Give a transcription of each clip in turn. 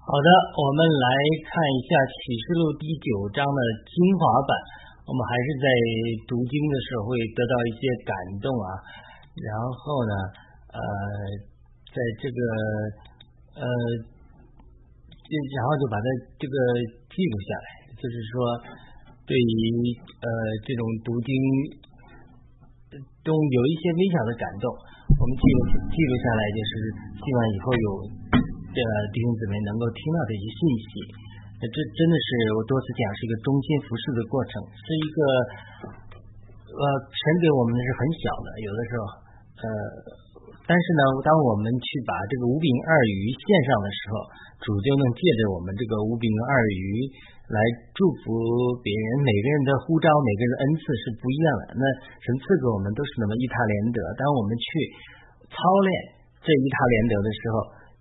好的，我们来看一下启示录第九章的精华版。我们还是在读经的时候会得到一些感动啊，然后呢，呃，在这个呃，然后就把它这个记录下来，就是说，对于呃这种读经中有一些微小的感动，我们记录记录下来，就是希望以后有的弟兄姊妹能够听到这些信息。这真的是我多次讲，是一个中心服饰的过程，是一个呃，神给我们的是很小的，有的时候呃，但是呢，当我们去把这个五饼二鱼献上的时候，主就能借着我们这个五饼二鱼来祝福别人。每个人的呼召，每个人的恩赐是不一样的。那神赐给我们都是那么一塔连德。当我们去操练这一塔连德的时候，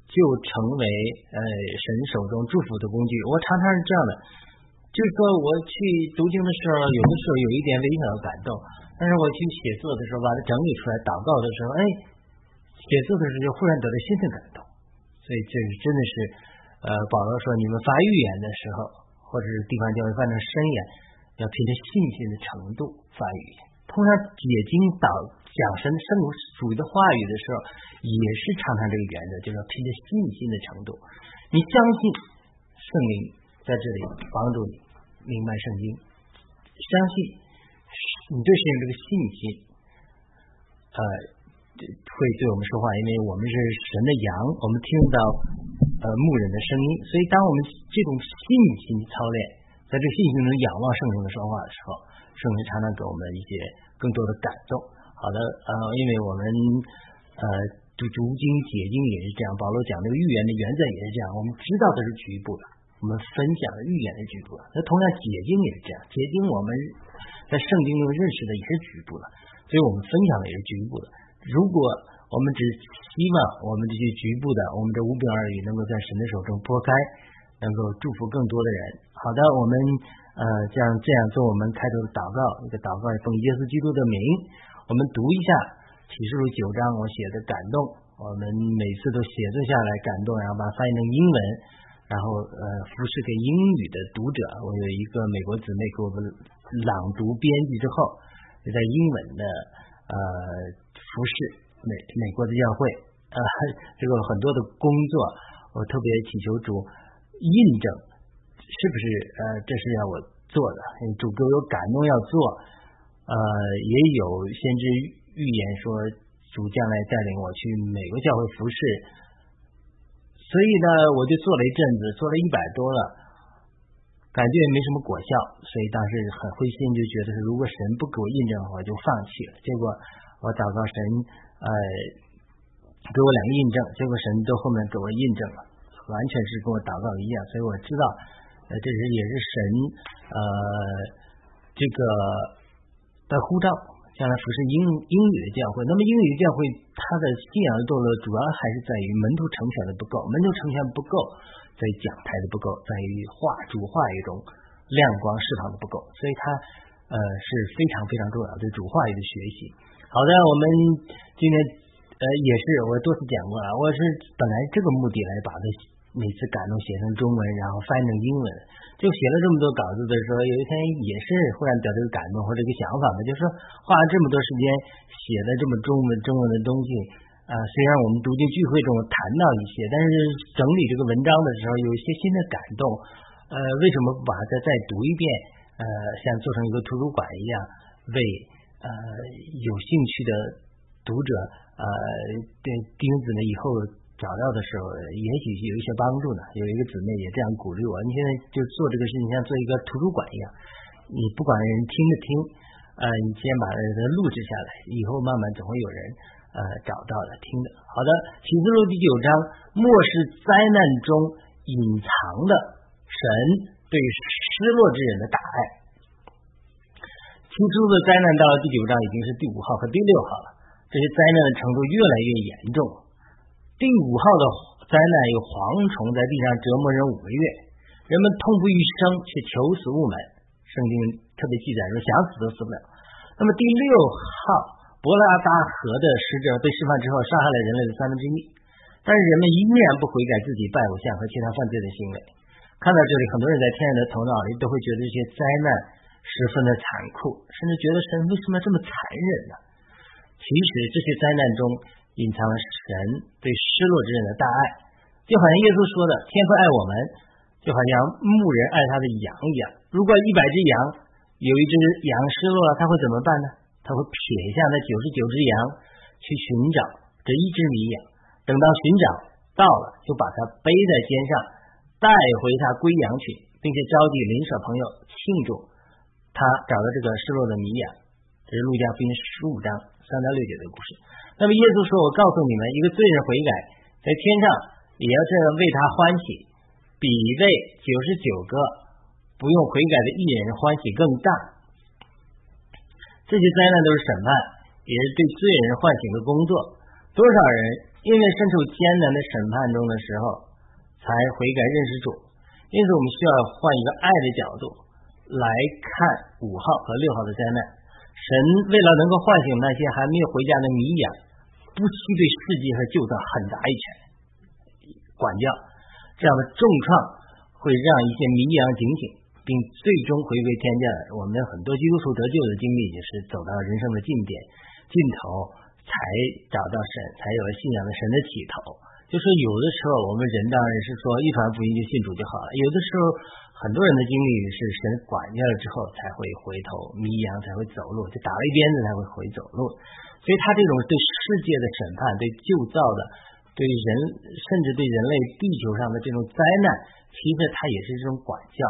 就成为呃神手中祝福的工具。我常常是这样的，就是说我去读经的时候，有的时候有一点微小的感动，但是我去写作的时候把它整理出来，祷告的时候，哎，写作的时候就忽然得到新的感动。所以这是真的是，呃，保罗说你们发预言的时候，或者是地方教会发生申言，要凭着信心的程度发预言。通常解经导。讲神圣属于的话语的时候，也是常常这个原则，就是凭着信心的程度，你相信圣灵在这里帮助你明白圣经，相信你对神这个信心，呃，会对我们说话，因为我们是神的羊，我们听到呃牧人的声音，所以当我们这种信心操练，在这信心中仰望圣灵的说话的时候，圣灵常常给我们一些更多的感动。好的，呃，因为我们呃读读经解经也是这样，保罗讲这个预言的原则也是这样。我们知道的是局部的，我们分享的预言的局部的。那同样解经也是这样，解经我们在圣经中认识的也是局部的，所以我们分享的也是局部的。如果我们只希望我们这些局部的，我们这五饼二鱼能够在神的手中拨开，能够祝福更多的人。好的，我们呃这样这样做，我们开头的祷告，一个祷告奉耶稣基督的名。我们读一下启示录九章，我写的感动。我们每次都写作下来感动，然后把它翻译成英文，然后呃，服侍给英语的读者。我有一个美国姊妹给我们朗读编辑之后，在英文的呃服侍美美国的教会，呃，这个很多的工作，我特别请求主印证，是不是呃这是要我做的？主给我有感动要做。呃，也有先知预言说主将来带领我去美国教会服侍，所以呢，我就做了一阵子，做了一百多了，感觉也没什么果效，所以当时很灰心，就觉得是如果神不给我印证的话，就放弃了。结果我祷告神，呃，给我两个印证，结果神都后面给我印证了，完全是跟我祷告一样，所以我知道，呃，这是也是神，呃，这个。的护照，将来服侍英英语的教会。那么英语教会它的信仰的堕落，主要还是在于门徒成全的不够，门徒成全不够，在于讲台的不够，在于话主话语中亮光释放的不够，所以它呃是非常非常重要对主话语的学习。好的，我们今天呃也是我多次讲过了，我是本来这个目的来把它。每次感动写成中文，然后翻成英文，就写了这么多稿子的时候，有一天也是忽然得这个感动或者一个想法嘛，就是说花了这么多时间写的这么中文中文的东西，啊，虽然我们读经聚会中谈到一些，但是整理这个文章的时候有一些新的感动，呃，为什么不把它再读一遍？呃，像做成一个图书馆一样，为呃有兴趣的读者，呃，对钉子呢以后。找到的时候，也许有一些帮助呢。有一个姊妹也这样鼓励我：“你现在就做这个事情，像做一个图书馆一样。你不管人听不听，呃，你先把它录制下来，以后慢慢总会有人呃找到的听的。”好的，启示录第九章，末世灾难中隐藏的神对失落之人的大爱。启示录的灾难到了第九章已经是第五号和第六号了，这些灾难的程度越来越严重。第五号的灾难有蝗虫在地上折磨人五个月，人们痛不欲生，却求死无门。圣经特别记载说，想死都死不了。那么第六号伯拉达河的使者被释放之后，杀害了人类的三分之一。但是人们依然不悔改自己拜偶像和其他犯罪的行为。看到这里，很多人在天然的头脑里都会觉得这些灾难十分的残酷，甚至觉得神为什么要这么残忍呢？其实这些灾难中隐藏了神对失落之人的大爱，就好像耶稣说的：“天父爱我们，就好像牧人爱他的羊一样。如果一百只羊有一只羊失落了，他会怎么办呢？他会撇下那九十九只羊去寻找这一只迷羊，等到寻找到了，就把它背在肩上，带回他归羊群，并且召集邻舍朋友庆祝他找到这个失落的迷羊。”这是路加福音十五章三到六节的故事。那么耶稣说：“我告诉你们，一个罪人悔改，在天上也要这样为他欢喜，比为九十九个不用悔改的艺人欢喜更大。这些灾难都是审判，也是对罪人唤醒的工作。多少人因为身处艰难的审判中的时候，才悔改认识主？因此，我们需要换一个爱的角度来看五号和六号的灾难。”神为了能够唤醒那些还没有回家的迷养，不惜对世界和旧的狠砸一拳，管教这样的重创会让一些迷养警醒，并最终回归天家。我们很多基督徒得救的经历也是走到人生的尽点、尽头，才找到神，才有了信仰的神的起头。就是有的时候我们人当然是说一传福音就信主就好了，有的时候。很多人的经历是神管教了之后才会回头，迷羊才会走路，就打了一鞭子才会回走路。所以他这种对世界的审判、对旧造的、对人甚至对人类地球上的这种灾难，其实他也是这种管教，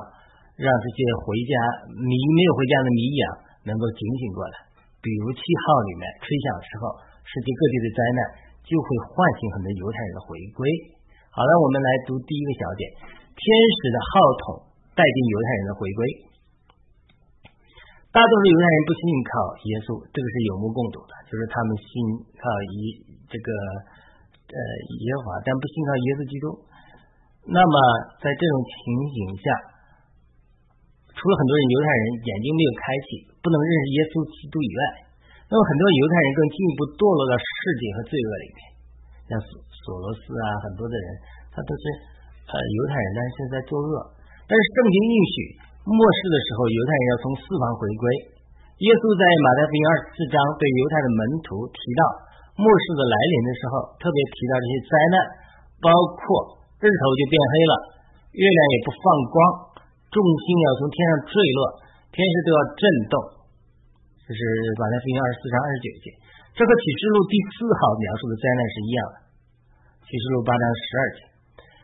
让这些回家迷没有回家的迷羊能够警醒过来。比如七号里面吹响的时候，世界各地的灾难就会唤醒很多犹太人的回归。好了，我们来读第一个小点：天使的号筒。代替犹太人的回归，大多数犹太人不信靠耶稣，这个是有目共睹的，就是他们信靠以这个呃耶和华，但不信靠耶稣基督。那么在这种情形下，除了很多人犹太人眼睛没有开启，不能认识耶稣基督以外，那么很多犹太人更进一步堕落到世界和罪恶里面，像索索罗斯啊，很多的人他都是呃犹太人，但是现在作恶。但是圣经应许末世的时候，犹太人要从四方回归。耶稣在马太福音二十四章对犹太的门徒提到末世的来临的时候，特别提到这些灾难，包括日头就变黑了，月亮也不放光，众星要从天上坠落，天时都要震动。这是马太福音二十四章二十九节，这和启示录第四号描述的灾难是一样的。启示录八章十二节。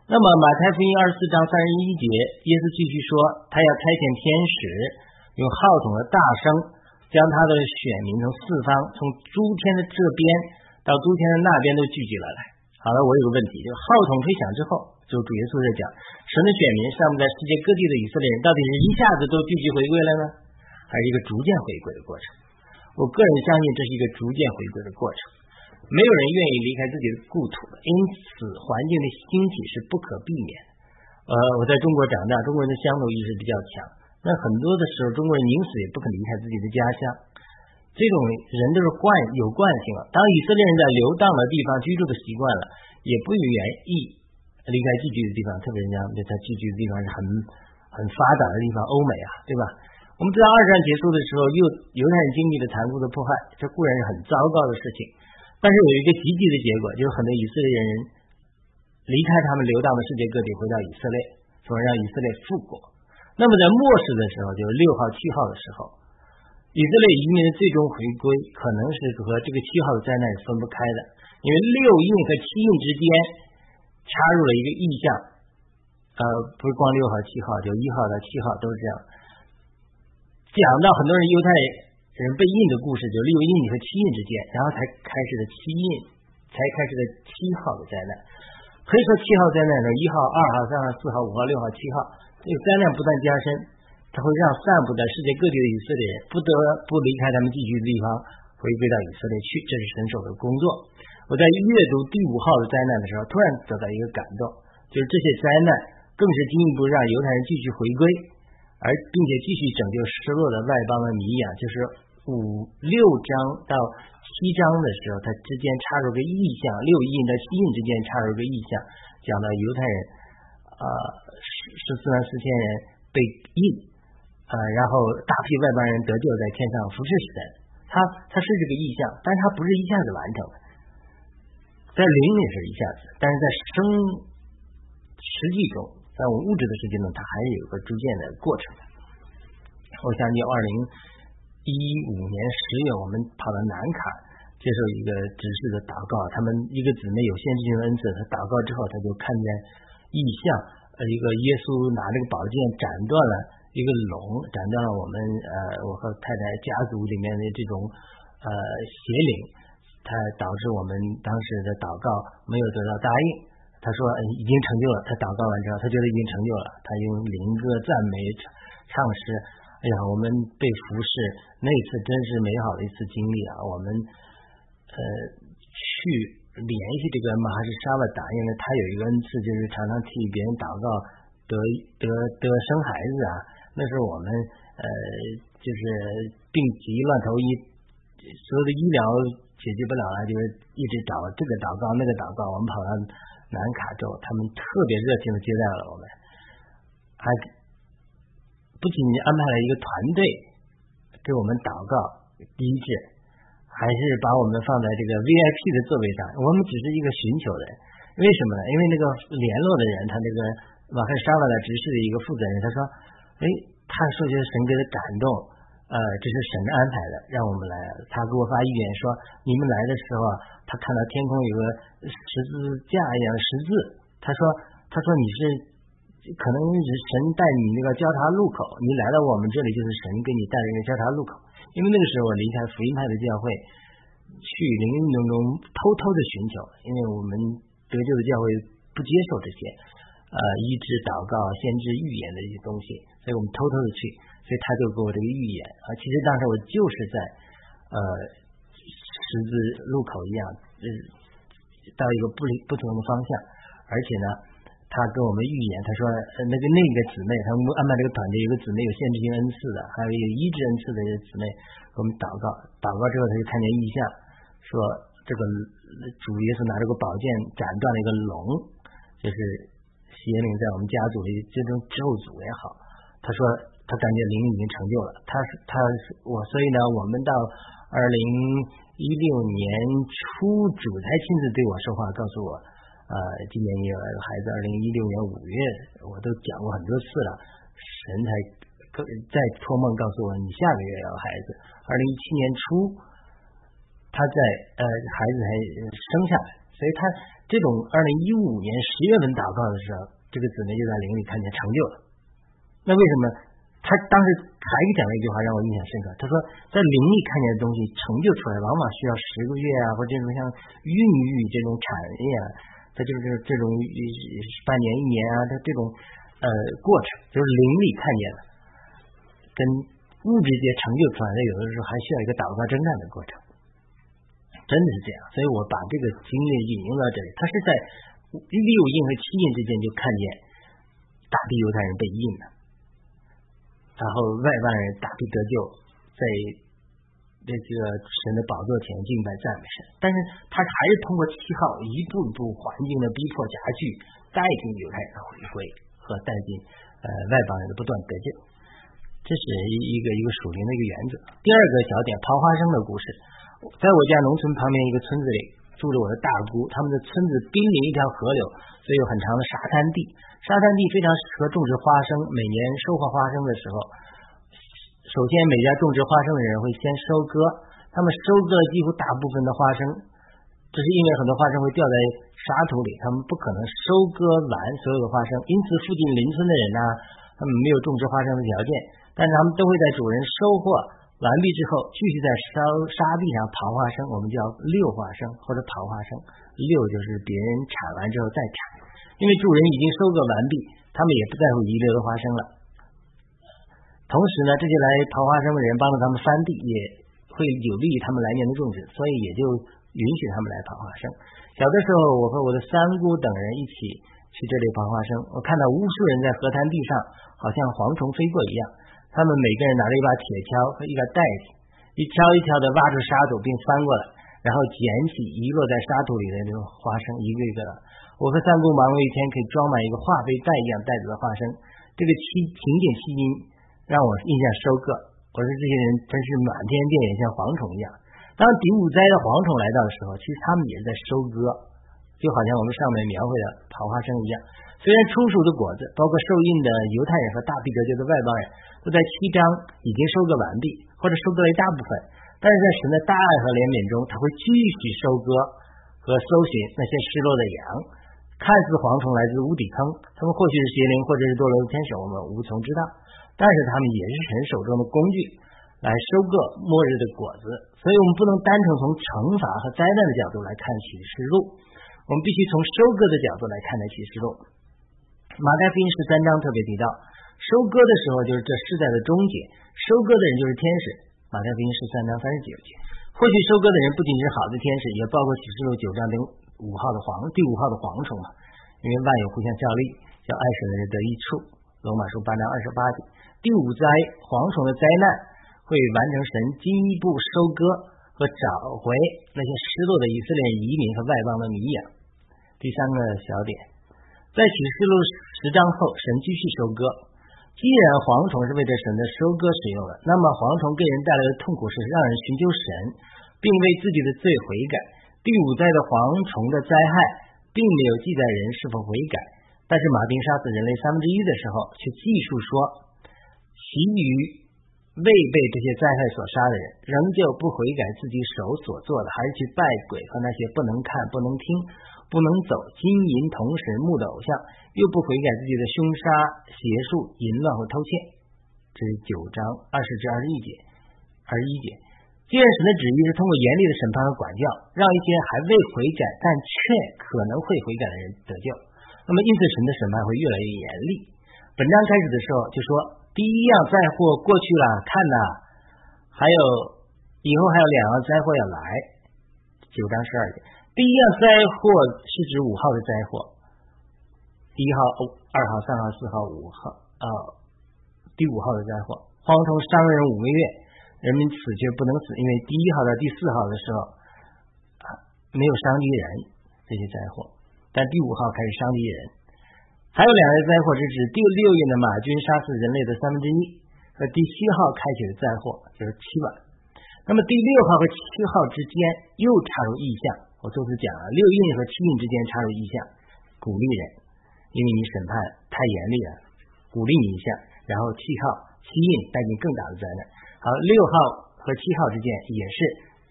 那么马太福音二十四章三十一节，耶稣继续说，他要差遣天使，用号筒的大声，将他的选民从四方，从诸天的这边到诸天的那边都聚集了来。好了，我有个问题，就号筒吹响之后，就主耶稣在讲，神的选民上面在世界各地的以色列人，到底是一下子都聚集回归了呢，还是一个逐渐回归的过程？我个人相信这是一个逐渐回归的过程。没有人愿意离开自己的故土，因此环境的兴起是不可避免。呃，我在中国长大，中国人的乡土意识比较强。那很多的时候，中国人宁死也不肯离开自己的家乡。这种人都是惯有惯性了。当以色列人在流荡的地方居住的习惯了，也不愿意离开聚居的地方。特别人家他聚居的地方是很很发达的地方，欧美啊，对吧？我们知道二战结束的时候，又犹太人经历了残酷的迫害，这固然是很糟糕的事情。但是有一个积极的结果，就是很多以色列人离开他们流荡的世界各地，回到以色列，从而让以色列复国。那么在末世的时候，就是六号、七号的时候，以色列移民的最终回归，可能是和这个七号的灾难是分不开的，因为六印和七印之间插入了一个意象，呃，不是光六号、七号，就一号到七号都是这样，讲到很多人犹太。人被印的故事，就六印和七印之间，然后才开始的七印，才开始的七号的灾难。可以说七号灾难呢，一号、二号、三号、四号、五号、六号、七号，这个灾难不断加深，它会让散布在世界各地的以色列人不得不离开他们寄居的地方，回归到以色列去。这是神手的工作。我在阅读第五号的灾难的时候，突然得到一个感动，就是这些灾难更是进一步让犹太人继续回归。而并且继续拯救失落的外邦的迷养，就是五六章到七章的时候，它之间插入个意象，六印到七印之间插入个意象，讲到犹太人啊十十四万四千人被印啊，然后大批外邦人得救在天上服侍神，它它是这个意象，但是它不是一下子完成的，在灵里是一下子，但是在生实际中，在我们物质的世界中，它还是有个逐渐的过程。我想起二零。一五年十月，我们跑到南卡接受一个执事的祷告。他们一个姊妹有先知性恩赐，他祷告之后，他就看见异象，呃，一个耶稣拿这个宝剑斩断了一个龙，斩断了我们呃我和太太家族里面的这种呃邪灵，他导致我们当时的祷告没有得到答应。他说已经成就了，他祷告完之后，他觉得已经成就了，他用灵歌赞美唱诗。哎呀，我们被服侍那次真是美好的一次经历啊！我们呃去联系这个马哈什沙巴达，因为他有一个恩赐，就是常常替别人祷告得得得生孩子啊。那时候我们呃就是病急乱投医，所有的医疗解决不了了，就是一直找这个祷告那个祷告。我们跑到南卡州，他们特别热情的接待了我们，还。不仅安排了一个团队给我们祷告医治，还是把我们放在这个 VIP 的座位上。我们只是一个寻求的人，为什么呢？因为那个联络的人，他那个马克沙瓦的执事的一个负责人，他说：“哎，他说就是神给他感动，呃，这是神安排的，让我们来。他给我发预言说，你们来的时候，他看到天空有个十字架一样十字，他说，他说你是。”可能是神带你那个交叉路口，你来到我们这里就是神给你带了一个交叉路口。因为那个时候我离开福音派的教会，去灵运动中偷偷的寻求，因为我们得救的教会不接受这些呃医治、祷告、先知预言的一些东西，所以我们偷偷的去，所以他就给我这个预言啊。其实当时我就是在呃十字路口一样，呃到一个不不同的方向，而且呢。他跟我们预言，他说，那个那个姊妹，他们安排这个团队，有个姊妹有限制性恩赐的，还有有医治恩赐的姊妹，给我们祷告，祷告之后他就看见异象，说这个主耶稣拿这个宝剑斩断了一个龙，就是邪灵在我们家族里这种咒诅也好，他说他感觉灵已经成就了，他是他是我，所以呢，我们到二零一六年初，主才亲自对我说话，告诉我。呃，今年也有孩子，二零一六年五月，我都讲过很多次了。神才在托梦告诉我，你下个月要孩子。二零一七年初，他在呃，孩子才生下来，所以他这种二零一五年十月份祷告的时候，这个姊妹就在灵里看见成就了。那为什么？他当时还讲了一句话让我印象深刻，他说在灵里看见的东西成就出来，往往需要十个月啊，或者这种像孕育这种产业啊。他就是这种半年一年啊，他这种呃过程，就是灵里看见的，跟物质界成就出来的，有的时候还需要一个祷告征战的过程，真的是这样。所以我把这个经历引用到这里，他是在六印和七印之间就看见大批犹太人被印了，然后外邦人大批得救，在。这个神的宝座前敬拜赞美神，但是他还是通过七号一步一步环境的逼迫加剧，带进犹太人回归和带进呃外邦人的不断得救，这是一一个一个属灵的一个原则。第二个小点，刨花生的故事，在我家农村旁边一个村子里住着我的大姑，他们的村子濒临一条河流，所以有很长的沙滩地，沙滩地非常适合种植花生，每年收获花生的时候。首先，每家种植花生的人会先收割，他们收割了几乎大部分的花生，这是因为很多花生会掉在沙土里，他们不可能收割完所有的花生，因此附近邻村的人呢，他们没有种植花生的条件，但是他们都会在主人收获完毕之后，继续在沙沙地上刨花生，我们叫溜花生或者刨花生，溜就是别人铲完之后再铲，因为主人已经收割完毕，他们也不在乎遗留的花生了。同时呢，这些来刨花生的人帮助他们翻地，也会有利于他们来年的种植，所以也就允许他们来刨花生。小的时候，我和我的三姑等人一起去这里刨花生，我看到无数人在河滩地上，好像蝗虫飞过一样。他们每个人拿着一把铁锹和一个袋子，一锹一锹的挖出沙土并翻过来，然后捡起遗落在沙土里的这种花生，一个一个的。我和三姑忙了一天，可以装满一个化肥袋一样袋子的花生。这个期勤俭期金让我印象深刻。我说这些人真是满天遍野，像蝗虫一样。当第五灾的蝗虫来到的时候，其实他们也是在收割，就好像我们上面描绘的桃花生一样。虽然初熟的果子，包括受印的犹太人和大庇革教的外邦人，都在七章已经收割完毕，或者收割了一大部分，但是在神的大爱和怜悯中，他会继续收割和搜寻那些失落的羊。看似蝗虫来自无底坑，他们或许是邪灵，或者是堕落的天使，我们无从知道。但是他们也是神手中的工具。来收割末日的果子，所以我们不能单纯从惩罚和灾难的角度来看启示录，我们必须从收割的角度来看待启示录。马太福音十三章特别提到，收割的时候就是这世代的终结，收割的人就是天使。马太福音十三章三十九节，或许收割的人不仅是好的天使，也包括启示录九章零五号的蝗第五号的蝗虫嘛，因为万有互相效力，叫爱神的人得益处。罗马书八章二十八节，第五灾蝗虫的灾难。会完成神进一步收割和找回那些失落的以色列移民和外邦的迷羊。第三个小点，在启示录十章后，神继续收割。既然蝗虫是为着神的收割使用的，那么蝗虫给人带来的痛苦是让人寻求神，并为自己的罪悔改。第五代的蝗虫的灾害并没有记载人是否悔改，但是马丁杀死人类三分之一的时候，却记述说，其余。未被这些灾害所杀的人，仍旧不悔改自己手所做的，还是去拜鬼和那些不能看、不能听、不能走、金银铜石木的偶像，又不悔改自己的凶杀、邪术、淫乱和偷窃。这是九章二十至二十一节。二十一节，既然神的旨意是通过严厉的审判和管教，让一些还未悔改但却可能会悔改的人得救，那么因此神的审判会越来越严厉。本章开始的时候就说。第一样灾祸过去了，看呐，还有以后还有两样灾祸要来。九章十二节，第一样灾祸是指五号的灾祸，第一号、二号、三号、四号、五号啊，第五号的灾祸，蝗虫伤人五个月，人们死却不能死，因为第一号到第四号的时候没有伤敌人这些灾祸，但第五号开始伤敌人。还有两类灾祸，是指第六印的马军杀死人类的三分之一，和第七号开启的灾祸，就是七晚。那么第六号和七号之间又插入意象，我多次讲了，六印和七印之间插入意象，鼓励人，因为你审判太严厉了，鼓励你一下。然后七号、七印带给你更大的灾难。好，六号和七号之间也是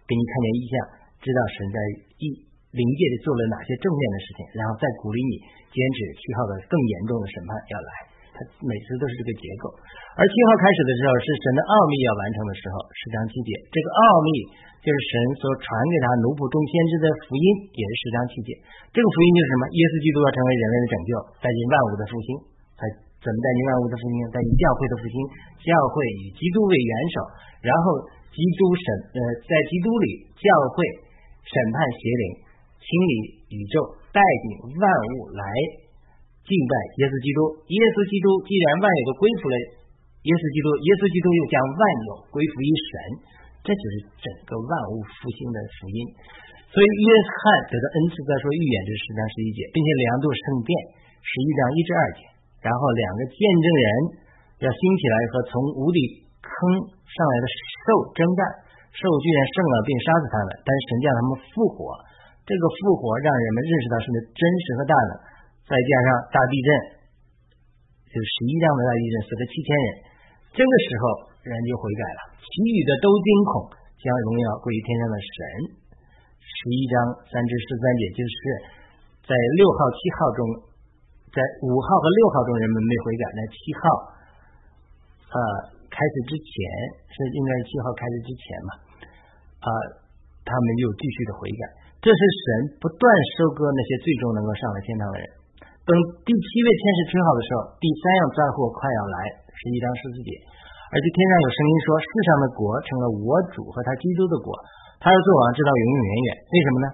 给你看见意象，知道神在一。灵界里做了哪些正面的事情，然后再鼓励你坚持七号的更严重的审判要来，他每次都是这个结构。而七号开始的时候是神的奥秘要完成的时候，十章七节，这个奥秘就是神所传给他奴仆众先知的福音，也是十章七节。这个福音就是什么？耶稣基督要成为人类的拯救，带进万物的复兴。怎么带进万物的复兴？带进教会的复兴，教会以基督为元首，然后基督审呃，在基督里教会审判邪灵。清理宇宙，带领万物来敬拜耶稣基督。耶稣基督既然万有都归服了耶稣基督，耶稣基督又将万有归服于神，这就是整个万物复兴的福音。所以约翰得到恩赐在说预言这十章十一节，并且量度圣殿十一章一至二节。然后两个见证人要兴起来和从无底坑上来的兽征战，兽居然胜了并杀死他们，但是神叫他们复活。这个复活让人们认识到神的真实和大能，再加上大地震，就十一章的大地震死了七千人，这个时候人就悔改了，其余的都惊恐，将荣耀归于天上的神。十一章三至十三节就是在六号、七号中，在五号和六号中人们没悔改，那七号呃开始之前是应该是七号开始之前嘛啊，他们又继续的悔改。这是神不断收割那些最终能够上了天堂的人。等第七位天使吹号的时候，第三样灾祸快要来，十一章十四节。而且天上有声音说：“世上的国成了我主和他基督的国，他要做王，直到永永远远。”为什么呢？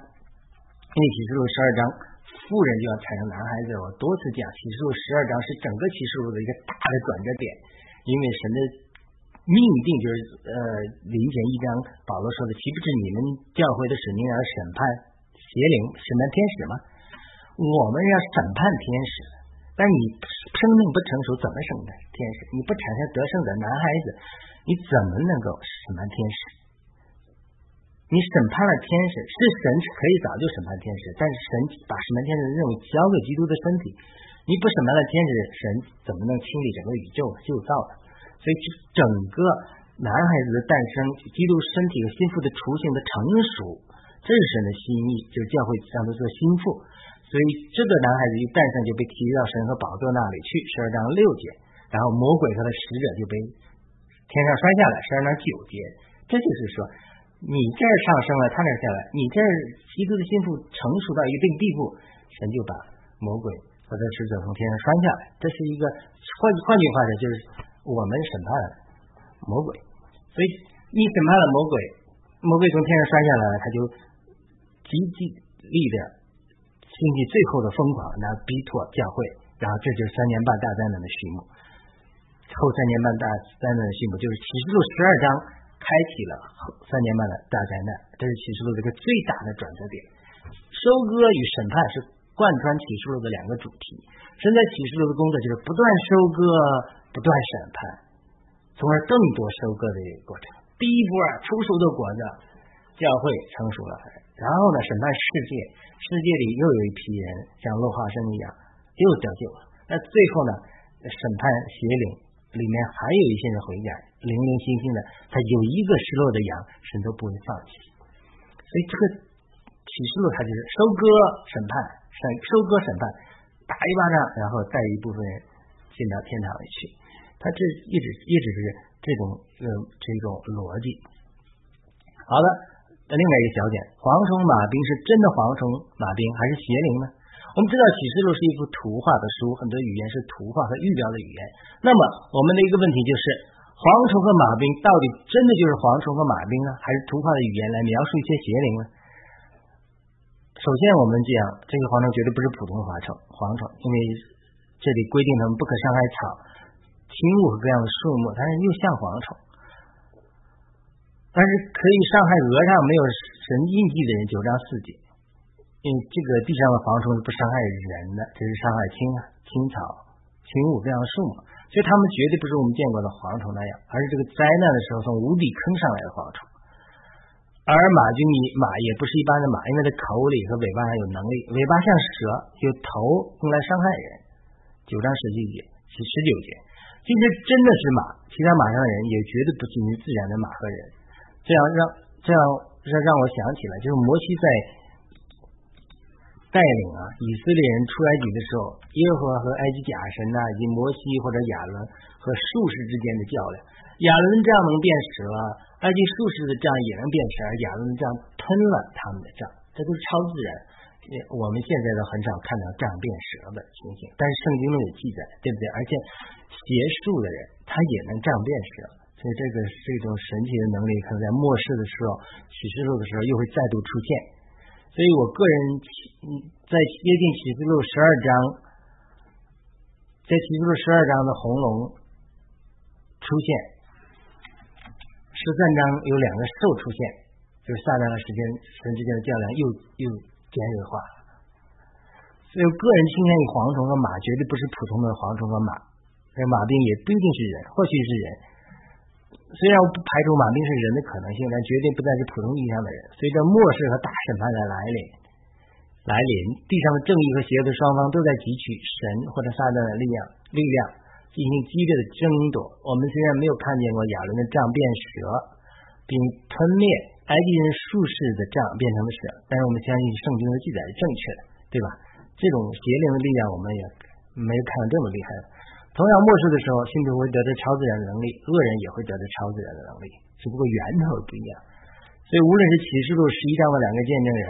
因为启示录十二章，妇人就要产生男孩子。我多次讲，启示录十二章是整个启示录的一个大的转折点，因为神的命定就是呃，林前一章保罗说的，岂不是你们教会的使命要审判邪灵、审判天使吗？我们要审判天使，但你生命不成熟，怎么审判天使？你不产生得胜的男孩子，你怎么能够审判天使？你审判了天使，是神可以早就审判天使，但是神把审判天使的任务交给基督的身体，你不审判了天使，神怎么能清理整个宇宙旧造呢？所以，整个男孩子的诞生，基督身体和心腹的雏形的成熟，这是神的心意，就是教会让他做心腹。所以，这个男孩子一诞生就被提到神和宝座那里去，十二章六节。然后，魔鬼和他的使者就被天上摔下来，十二章九节。这就是说，你这儿上升了，他那儿下来，你这儿基督的心腹成熟到一定地步，神就把魔鬼和他使者从天上摔下来。这是一个换换句话说，就是。我们审判魔鬼，所以你审判了魔鬼，魔鬼从天上摔下来，他就极极力的兴起最后的疯狂，来逼迫教会，然后这就是三年半大灾难的序幕。后三年半大灾难的序幕就是启示录十二章开启了三年半的大灾难，这是启示录这个最大的转折点。收割与审判是贯穿启示录的两个主题。现在启示录的工作就是不断收割。不断审判，从而更多收割的一个过程。第一波成熟的果子，教会成熟了，然后呢，审判世界，世界里又有一批人像落花生一样又得救了。那最后呢，审判邪灵里面还有一些人回家，零零星星的，他有一个失落的羊，神都不会放弃。所以这个启示录它就是收割审判，审收割审判，打一巴掌，然后带一部分人进到天堂里去。他这一直一直是这种呃这种逻辑。好了，另外一个小点，蝗虫马兵是真的蝗虫马兵还是邪灵呢？我们知道启示录是一幅图画的书，很多语言是图画和预表的语言。那么我们的一个问题就是，蝗虫和马兵到底真的就是蝗虫和马兵呢，还是图画的语言来描述一些邪灵呢？首先我们讲，这个蝗虫绝对不是普通的蝗虫，蝗虫，因为这里规定他们不可伤害草。青物和各样的树木，但是又像蝗虫，但是可以伤害额上没有神印记的人。九章四节，因为这个地上的蝗虫是不伤害人的，这是伤害青青草、青物各样的树木，所以他们绝对不是我们见过的蝗虫那样，而是这个灾难的时候从无底坑上来的蝗虫。而马军尼马也不是一般的马，因为它口里和尾巴上有能力，尾巴像蛇，有头用来伤害人。九章十七节是十九节。其实真的是马，其他马上的人也绝对不近于自然的马和人。这样让这样让让我想起来，就是摩西在带领啊以色列人出埃及的时候，耶和华和埃及假神呐，以及摩西或者亚伦和术士之间的较量。亚伦这样能变蛇，埃及术士的杖也能变蛇，亚伦的杖吞了他们的杖，这都是超自然。我们现在都很少看到这样变蛇的情形，但是圣经中有记载，对不对？而且邪术的人他也能这样变蛇，所以这个是一种神奇的能力，可能在末世的时候、启示录的时候又会再度出现。所以我个人在接近启示录十二章，在启示录十二章的红龙出现，十三章有两个兽出现，就是撒旦和时间神之间的较量又又。尖锐化，所以我个人倾向于蝗虫和马，绝对不是普通的蝗虫和马。那马兵也不一定是人，或许是人。虽然不排除马丁是人的可能性，但绝对不再是普通意义上的人。随着末世和大审判的来临，来临，地上的正义和邪恶的双方都在汲取神或者撒旦的力量，力量进行激烈的争夺。我们虽然没有看见过亚伦的杖变蛇，并吞灭。埃及人术士的杖变成了蛇，但是我们相信圣经的记载是正确的，对吧？这种邪灵的力量我们也没有看到这么厉害。同样末世的时候，信徒会得到超自然的能力，恶人也会得到超自然的能力，只不过源头不一样。所以无论是启示录十一章的两个见证人，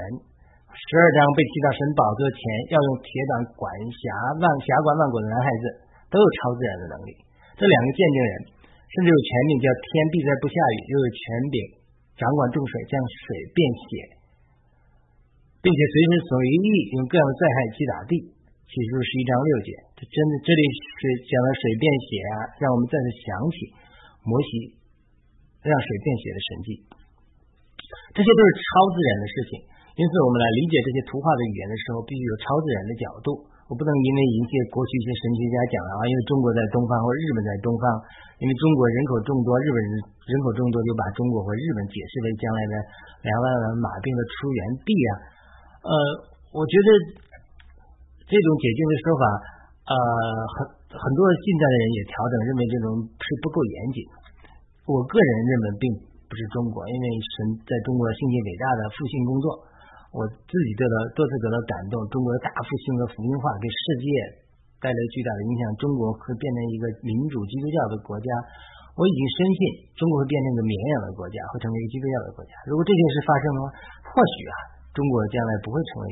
十二章被提到神宝座前要用铁掌管辖万辖管万国的男孩子，都有超自然的能力。这两个见证人甚至有权柄叫天必在不下雨，又有权柄。掌管众水，将水变血，并且随时随地用各样的灾害击打地。启示录十一章六节，真的这里是讲了水变血啊，让我们再次想起摩西让水变血的神迹，这些都是超自然的事情。因此，我们来理解这些图画的语言的时候，必须有超自然的角度。我不能因为一些过去一些神学家讲啊，因为中国在东方或日本在东方，因为中国人口众多，日本人人口众多，就把中国和日本解释为将来的两万万马兵的出源地啊。呃，我觉得这种解经的说法，呃，很很多现在的人也调整，认为这种是不够严谨。我个人认为并不是中国，因为神在中国兴起伟大的复兴工作。我自己得到多次得到感动，中国的大复兴和福音化给世界带来巨大的影响，中国会变成一个民主基督教的国家。我已经深信中国会变成一个绵羊的国家，会成为一个基督教的国家。如果这件事发生的话，或许啊，中国将来不会成为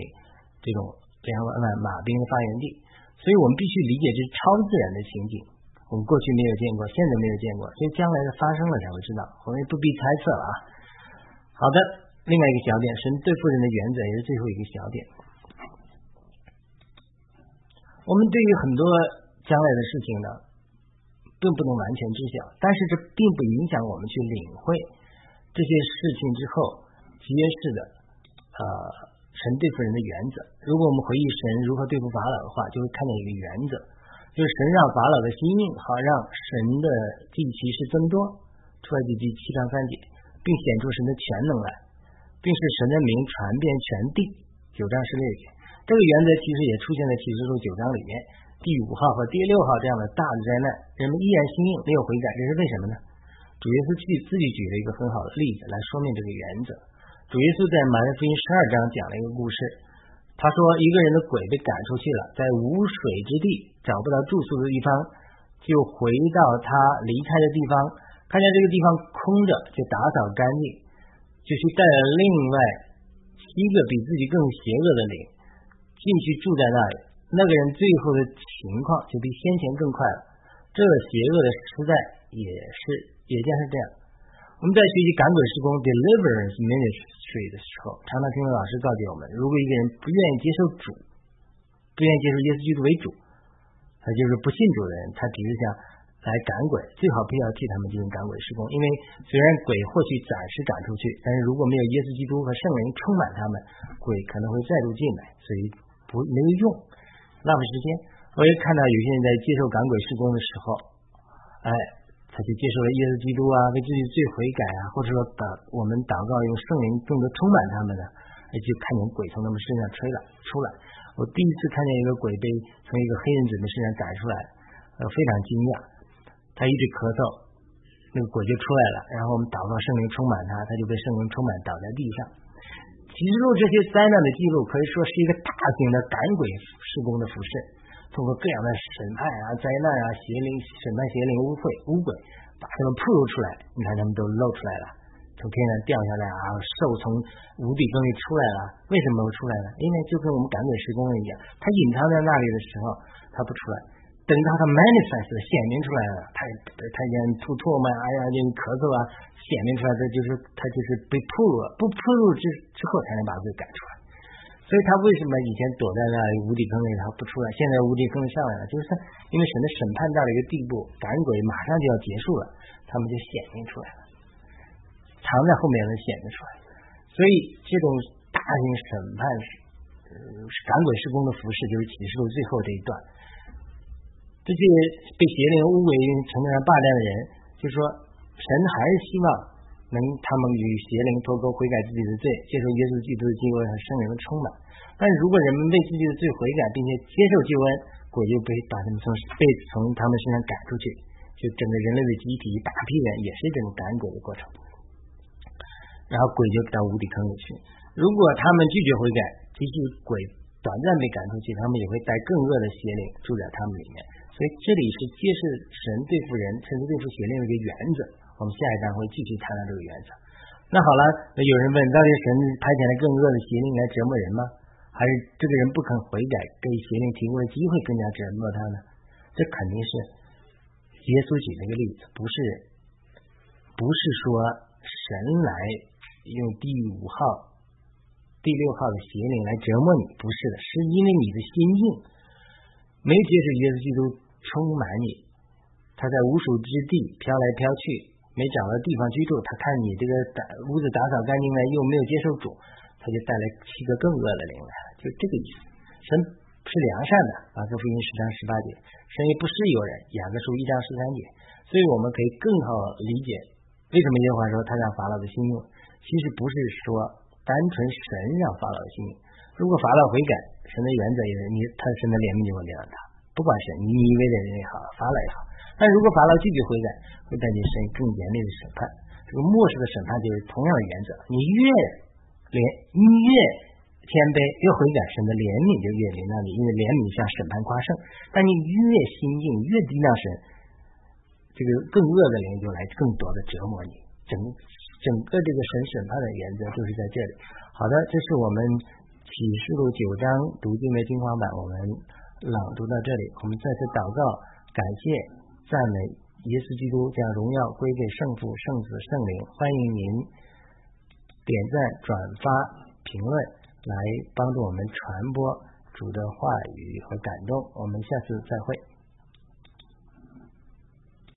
这种这样万万马兵的发源地。所以我们必须理解这是超自然的情景，我们过去没有见过，现在没有见过，所以将来的发生了才会知道，我们不必猜测了啊。好的。另外一个小点，神对富人的原则也是最后一个小点。我们对于很多将来的事情呢，并不能完全知晓，但是这并不影响我们去领会这些事情之后揭示的呃神对付人的原则。如果我们回忆神如何对付法老的话，就会看见一个原则，就是神让法老的心命好让神的祭旗是增多，出来几句七章三节，并显出神的全能来。并使神的名传遍全地。九章十六节，这个原则其实也出现在启示录九章里面。第五号和第六号这样的大的灾难，人们依然心硬，没有悔改，这是为什么呢？主耶稣自己自己举了一个很好的例子来说明这个原则。主耶稣在马太福音十二章讲了一个故事，他说一个人的鬼被赶出去了，在无水之地找不到住宿的地方，就回到他离开的地方，看见这个地方空着，就打扫干净。就去带了另外七个比自己更邪恶的灵进去住在那里，那个人最后的情况就比先前更快了。这个邪恶的时代也是也将是这样。我们在学习赶鬼施工 （deliverance ministry） 的时候，常常听到老师告诫我们：如果一个人不愿意接受主，不愿意接受耶稣基督为主，他就是不信主的人，他只是想。来赶鬼，最好不要替他们进行赶鬼施工，因为虽然鬼或许暂时赶出去，但是如果没有耶稣基督和圣灵充满他们，鬼可能会再度进来，所以不没有用，浪费时间。我也看到有些人在接受赶鬼施工的时候，哎，他就接受了耶稣基督啊，为自己罪悔改啊，或者说祷我们祷告用圣灵更多充满他们呢，就看见鬼从他们身上吹了出来。我第一次看见一个鬼被从一个黑人子的身上赶出来，呃，非常惊讶。他一直咳嗽，那个鬼就出来了。然后我们祷告圣灵充满他，他就被圣灵充满，倒在地上。其实录这些灾难的记录，可以说是一个大型的赶鬼施工的服饰，通过各样的审判啊、灾难啊、邪灵审判邪灵污秽污鬼，把他们暴露出来。你看他们都露出来了，从天上掉下来啊，兽从无底坑里出来了。为什么会出来呢？因为就跟我们赶鬼施工一样，他隐藏在那里的时候，他不出来。等到他 manifest 显明出来了，他他先吐唾沫，哎呀，就咳嗽啊，显明出来，这就是他就是被扑露了，不扑露之之后才能把鬼赶出来。所以他为什么以前躲在那无底坑里他不出来，现在无底坑上来了，就是因为神的审判到了一个地步，赶鬼马上就要结束了，他们就显明出来了，藏在后面能显明出来。所以这种大型审判赶鬼施工的服饰，就是启示录最后这一段。这些被邪灵污秽、成为霸占的人，就说神还是希望能他们与邪灵脱钩，悔改自己的罪，接受耶稣基督的经过和圣灵的充满。但如果人们为自己的罪悔改，并且接受救恩，鬼就被把他们从被从他们身上赶出去，就整个人类的集体一大批人也是这种赶鬼的过程。然后鬼就到无底坑里去。如果他们拒绝悔改，即使鬼短暂被赶出去，他们也会带更恶的邪灵住在他们里面。所以这里是揭示神对付人，甚至对付邪灵的一个原则。我们下一章会继续谈到这个原则。那好了，那有人问，到底神派遣了更恶的邪灵来折磨人吗？还是这个人不肯悔改，给邪灵提供的机会更加折磨他呢？这肯定是耶稣举那个例子，不是不是说神来用第五号、第六号的邪灵来折磨你，不是的，是因为你的心境没接受耶稣基督。充满你，他在无数之地飘来飘去，没找到地方居住，他看你这个打屋子打扫干净了，又没有接受主，他就带来七个更恶的灵来了，就这个意思。神是良善的，马可福音十章十八节，神也不是有人，雅各书一章十三节，所以我们可以更好理解为什么耶和华说他让法老的心用，其实不是说单纯神让法老的心用，如果法老悔改，神的原则也是你他神的怜悯就会怜悯他，不管是你以为的人也好，法老也好。但如果法老拒绝悔改，会带你神更严厉的审判。这个末世的审判就是同样的原则：你越连你越谦卑，越悔改，神的怜悯就越临到你，因为怜悯像审判夸胜。但你越心硬，越低量神，这个更恶的灵就来更多的折磨你。整整个这个神审判的原则就是在这里。好的，这是我们启示录九章读经的精华版，我们朗读到这里。我们再次祷告，感谢。赞美耶稣基督，将荣耀归给圣父、圣子、圣灵。欢迎您点赞、转发、评论，来帮助我们传播主的话语和感动。我们下次再会。